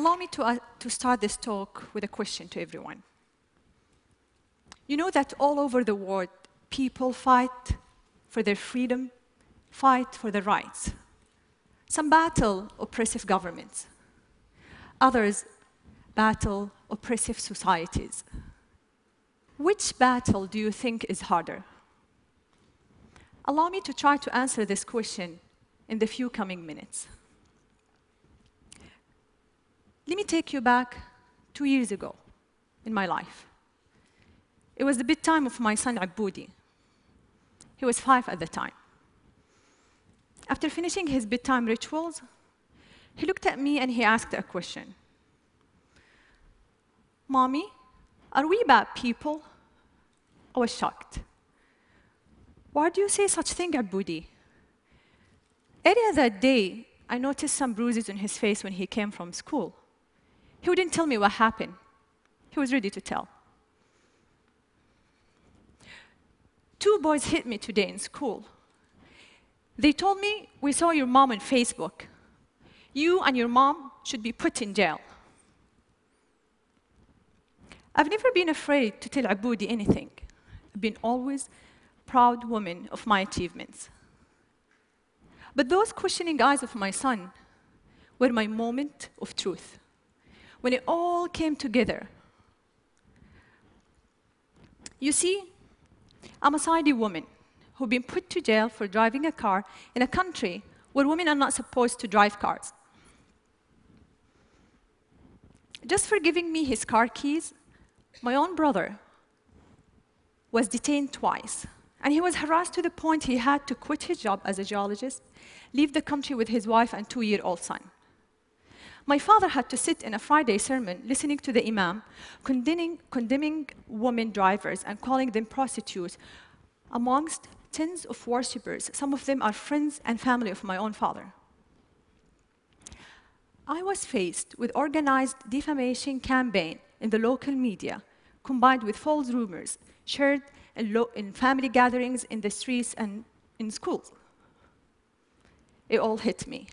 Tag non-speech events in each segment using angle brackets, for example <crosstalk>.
allow me to, uh, to start this talk with a question to everyone. You know that all over the world, people fight for their freedom, fight for their rights. Some battle oppressive governments. Others battle oppressive societies. Which battle do you think is harder? Allow me to try to answer this question in the few coming minutes. Let me take you back two years ago in my life. It was the bedtime of my son Aboudi. He was five at the time. After finishing his bedtime rituals, he looked at me and he asked a question. Mommy, are we bad people? I was shocked. Why do you say such thing, Aboudi? Earlier that day, I noticed some bruises on his face when he came from school. He wouldn't tell me what happened. He was ready to tell. Two boys hit me today in school. They told me, we saw your mom on Facebook. You and your mom should be put in jail. I've never been afraid to tell Aboudi anything. I've been always proud woman of my achievements. But those questioning eyes of my son were my moment of truth. When it all came together. You see, I'm a Saudi woman who've been put to jail for driving a car in a country where women are not supposed to drive cars. Just for giving me his car keys, my own brother was detained twice. And he was harassed to the point he had to quit his job as a geologist, leave the country with his wife and two-year-old son. My father had to sit in a Friday sermon listening to the imam, condemning, condemning women drivers and calling them prostitutes amongst tens of worshippers. Some of them are friends and family of my own father. I was faced with organized defamation campaign in the local media, combined with false rumors shared in, in family gatherings, in the streets, and in schools. It all hit me.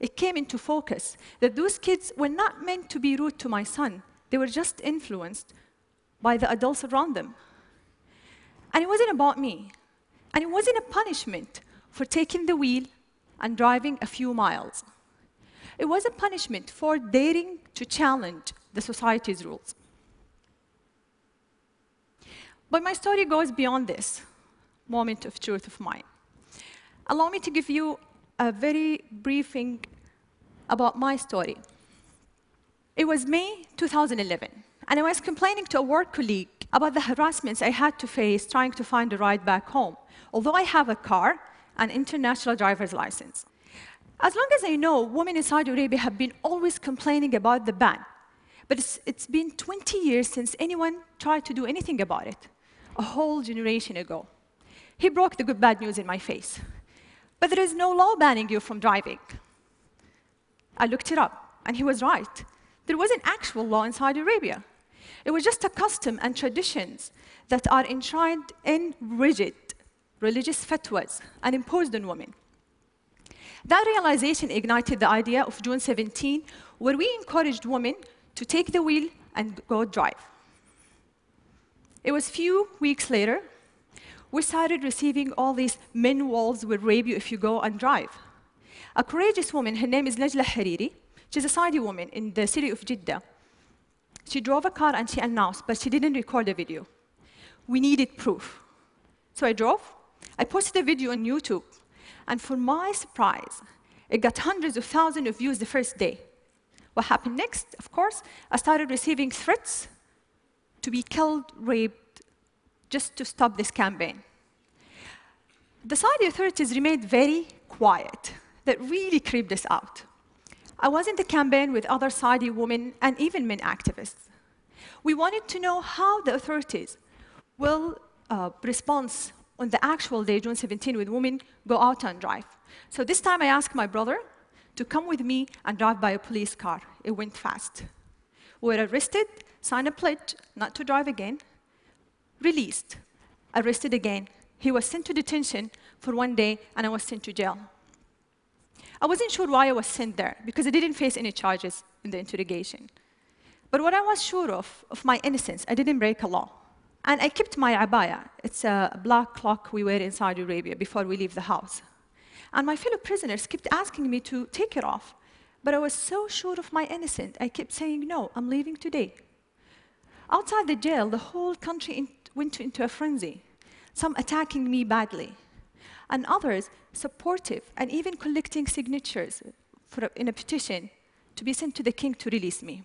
It came into focus that those kids were not meant to be rude to my son. They were just influenced by the adults around them. And it wasn't about me. And it wasn't a punishment for taking the wheel and driving a few miles. It was a punishment for daring to challenge the society's rules. But my story goes beyond this moment of truth of mine. Allow me to give you a very briefing about my story. It was May 2011, and I was complaining to a work colleague about the harassments I had to face trying to find a ride back home, although I have a car and international driver's license. As long as I know, women in Saudi Arabia have been always complaining about the ban. But it's, it's been 20 years since anyone tried to do anything about it a whole generation ago. He broke the good bad news in my face. But there is no law banning you from driving. I looked it up, and he was right. There was an actual law in Saudi Arabia. It was just a custom and traditions that are enshrined in rigid religious fatwas and imposed on women. That realization ignited the idea of June 17, where we encouraged women to take the wheel and go drive. It was a few weeks later, we started receiving all these men walls will rape you if you go and drive. A courageous woman, her name is Najla Hariri. She's a Saudi woman in the city of Jeddah. She drove a car and she announced, but she didn't record the video. We needed proof. So I drove. I posted a video on YouTube. And for my surprise, it got hundreds of thousands of views the first day. What happened next? Of course, I started receiving threats to be killed, raped, just to stop this campaign. The Saudi authorities remained very quiet. That really creeped us out. I was in the campaign with other Saudi women and even men activists. We wanted to know how the authorities will uh, respond on the actual day, June 17, with women go out and drive. So this time I asked my brother to come with me and drive by a police car. It went fast. We were arrested, signed a pledge not to drive again, released, arrested again. He was sent to detention for one day, and I was sent to jail. I wasn't sure why I was sent there, because I didn't face any charges in the interrogation. But what I was sure of, of my innocence, I didn't break a law. And I kept my abaya. It's a black cloak we wear in Saudi Arabia before we leave the house. And my fellow prisoners kept asking me to take it off. But I was so sure of my innocence, I kept saying, no, I'm leaving today. Outside the jail, the whole country went into a frenzy, some attacking me badly, and others supportive and even collecting signatures a, in a petition to be sent to the king to release me.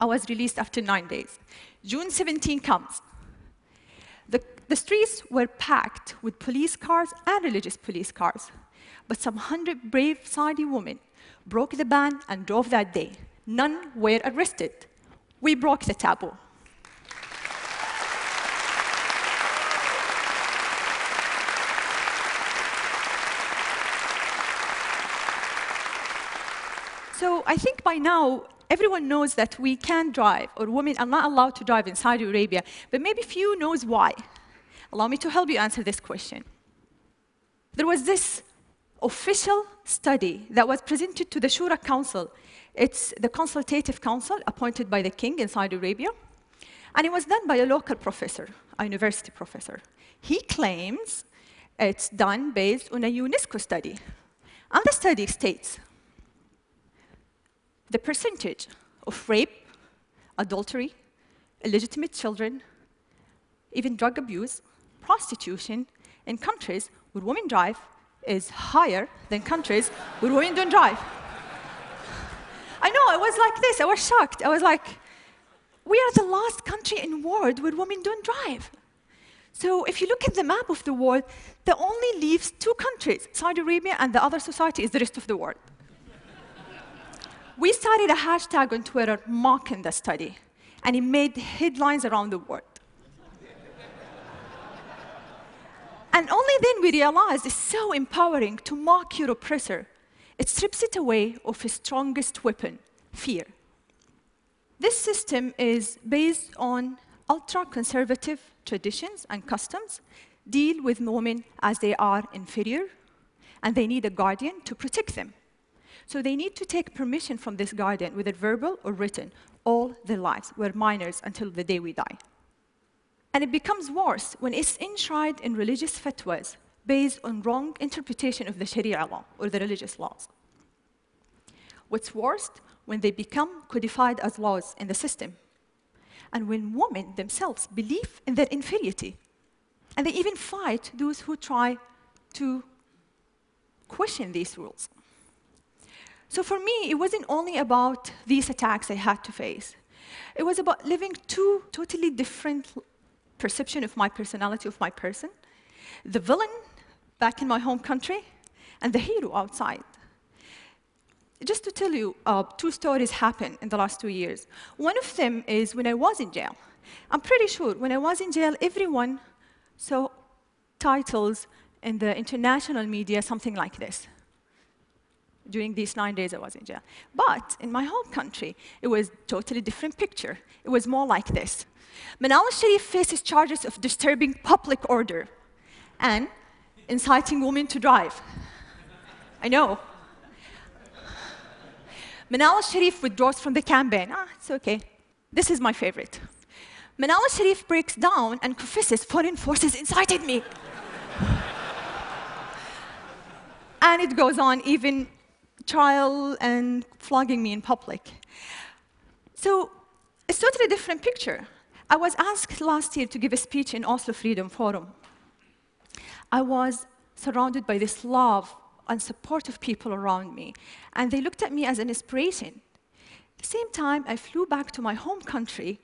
I was released after nine days. June 17 comes. The, the streets were packed with police cars and religious police cars. But some hundred brave Saudi women broke the ban and drove that day. None were arrested. We broke the taboo. So I think by now, everyone knows that we can drive, or women are not allowed to drive in Saudi Arabia, but maybe few knows why. Allow me to help you answer this question. There was this official study that was presented to the Shura Council. It's the consultative council appointed by the king in Saudi Arabia. And it was done by a local professor, a university professor. He claims it's done based on a UNESCO study. And the study states the percentage of rape, adultery, illegitimate children, even drug abuse, prostitution in countries where women drive is higher than countries where women don't drive. I know, I was like this, I was shocked. I was like, we are the last country in the world where women don't drive. So if you look at the map of the world, that only leaves two countries, Saudi Arabia and the other society is the rest of the world we started a hashtag on Twitter mocking the study, and it made headlines around the world. and only then we realized it's so empowering to mock your oppressor. It strips it away of its strongest weapon, fear. This system is based on ultra-conservative traditions and customs, deal with women as they are inferior, and they need a guardian to protect them. So they need to take permission from this guardian, whether verbal or written, all their lives. We're minors until the day we die. And it becomes worse when it's enshrined in religious fatwas based on wrong interpretation of the Sharia law or the religious laws. What's worse, when they become codified as laws in the system, and when women themselves believe in their inferiority, and they even fight those who try to question these rules. So for me, it wasn't only about these attacks I had to face. It was about living two totally different perception of my personality, of my person. The villain back in my home country, and the hero outside. Just to tell you, uh, two stories happened in the last two years. One of them is when I was in jail. I'm pretty sure when I was in jail, everyone saw titles in the international media, something like this during these nine days I was in jail. But in my home country, it was totally different picture. It was more like this. Manal al-Sharif faces charges of disturbing public order and inciting women to drive. I know. Manal al-Sharif withdraws from the campaign. Ah, it's okay. This is my favorite. Manal al-Sharif breaks down and confesses foreign forces incited me. <laughs> and it goes on even trial and flogging me in public. So it's totally different picture. I was asked last year to give a speech in Oslo Freedom Forum. I was surrounded by this love and support of people around me, and they looked at me as an inspiration. At the same time, I flew back to my home country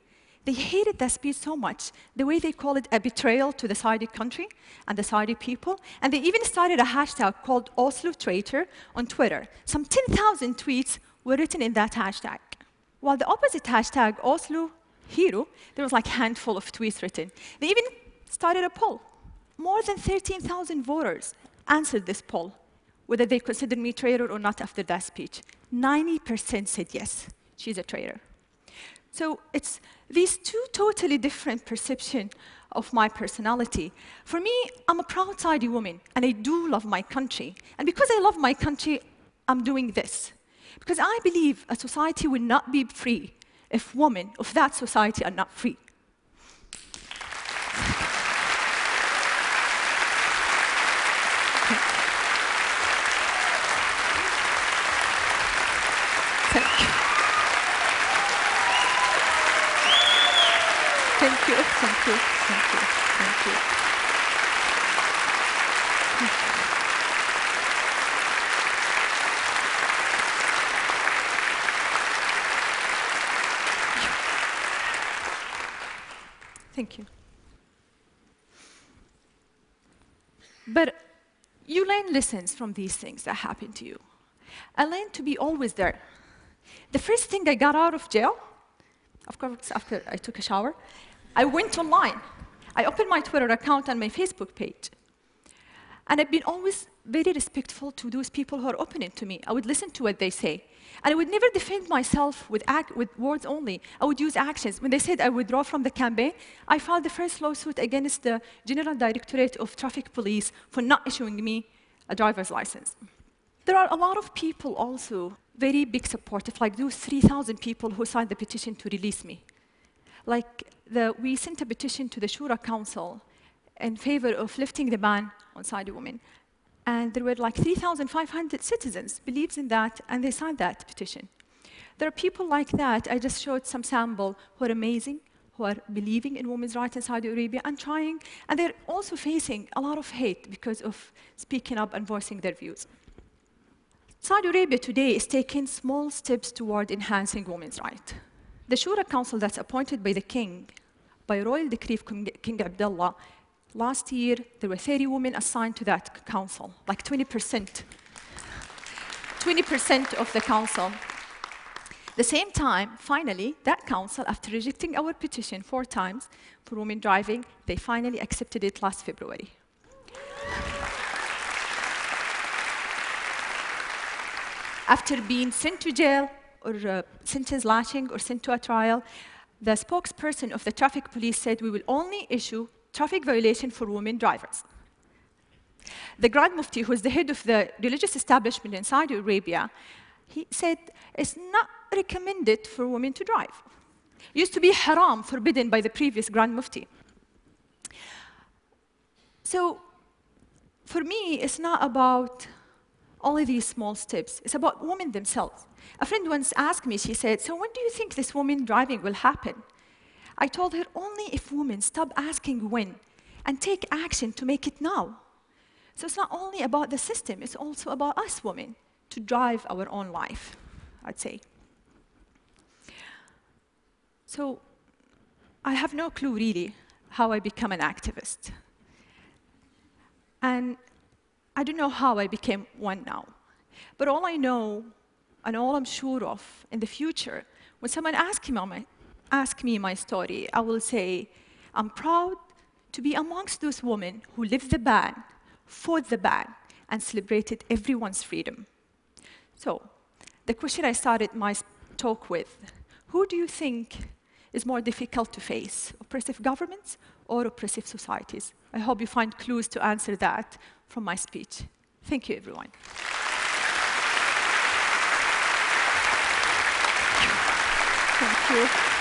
they hated that speech so much, the way they call it a betrayal to the Saudi country and the Saudi people. And they even started a hashtag called Oslo Traitor on Twitter. Some 10,000 tweets were written in that hashtag. While the opposite hashtag, Oslo Hero, there was like a handful of tweets written. They even started a poll. More than 13,000 voters answered this poll, whether they considered me traitor or not after that speech. 90% said yes, she's a traitor. So it's these two totally different perceptions of my personality. For me, I'm a proud Saudi woman, and I do love my country. And because I love my country, I'm doing this. Because I believe a society will not be free if women of that society are not free. Thank you. Thank you, thank you, thank you, thank you. Thank you. But you learn lessons from these things that happen to you. I learned to be always there. The first thing I got out of jail, of course, after I took a shower, I went online. I opened my Twitter account and my Facebook page. And I've been always very respectful to those people who are opening to me. I would listen to what they say. And I would never defend myself with, with words only. I would use actions. When they said I withdraw from the campaign, I filed the first lawsuit against the General Directorate of Traffic Police for not issuing me a driver's license. There are a lot of people also very big supportive, like those 3,000 people who signed the petition to release me. Like, the, we sent a petition to the Shura Council in favor of lifting the ban on Saudi women. And there were like 3,500 citizens believes in that, and they signed that petition. There are people like that. I just showed some sample who are amazing, who are believing in women's rights in Saudi Arabia and trying, and they're also facing a lot of hate because of speaking up and voicing their views. Saudi Arabia today is taking small steps toward enhancing women's rights. The Shura Council that's appointed by the king, by royal decree of King Abdullah, Last year, there were 30 women assigned to that council, like 20%. 20% of the council. The same time, finally, that council, after rejecting our petition four times for women driving, they finally accepted it last February. after being sent to jail or uh, sentence lashing or sent to a trial, the spokesperson of the traffic police said we will only issue traffic violation for women drivers. The Grand Mufti, who is the head of the religious establishment in Saudi Arabia, he said it's not recommended for women to drive. It used to be haram, forbidden by the previous Grand Mufti. So for me, it's not about only these small steps. It's about women themselves. A friend once asked me, she said, so when do you think this woman driving will happen? I told her only if women stop asking when and take action to make it now. So it's not only about the system, it's also about us women to drive our own life, I'd say. So I have no clue really how I become an activist. And I don't know how I became one now. But all I know and all I'm sure of in the future, when someone asks me, ask me my story, I will say, I'm proud to be amongst those women who lived the ban, fought the ban, and celebrated everyone's freedom. So, the question I started my talk with, who do you think is more difficult to face, oppressive governments or oppressive societies? I hope you find clues to answer that from my speech. Thank you, everyone. Thank you.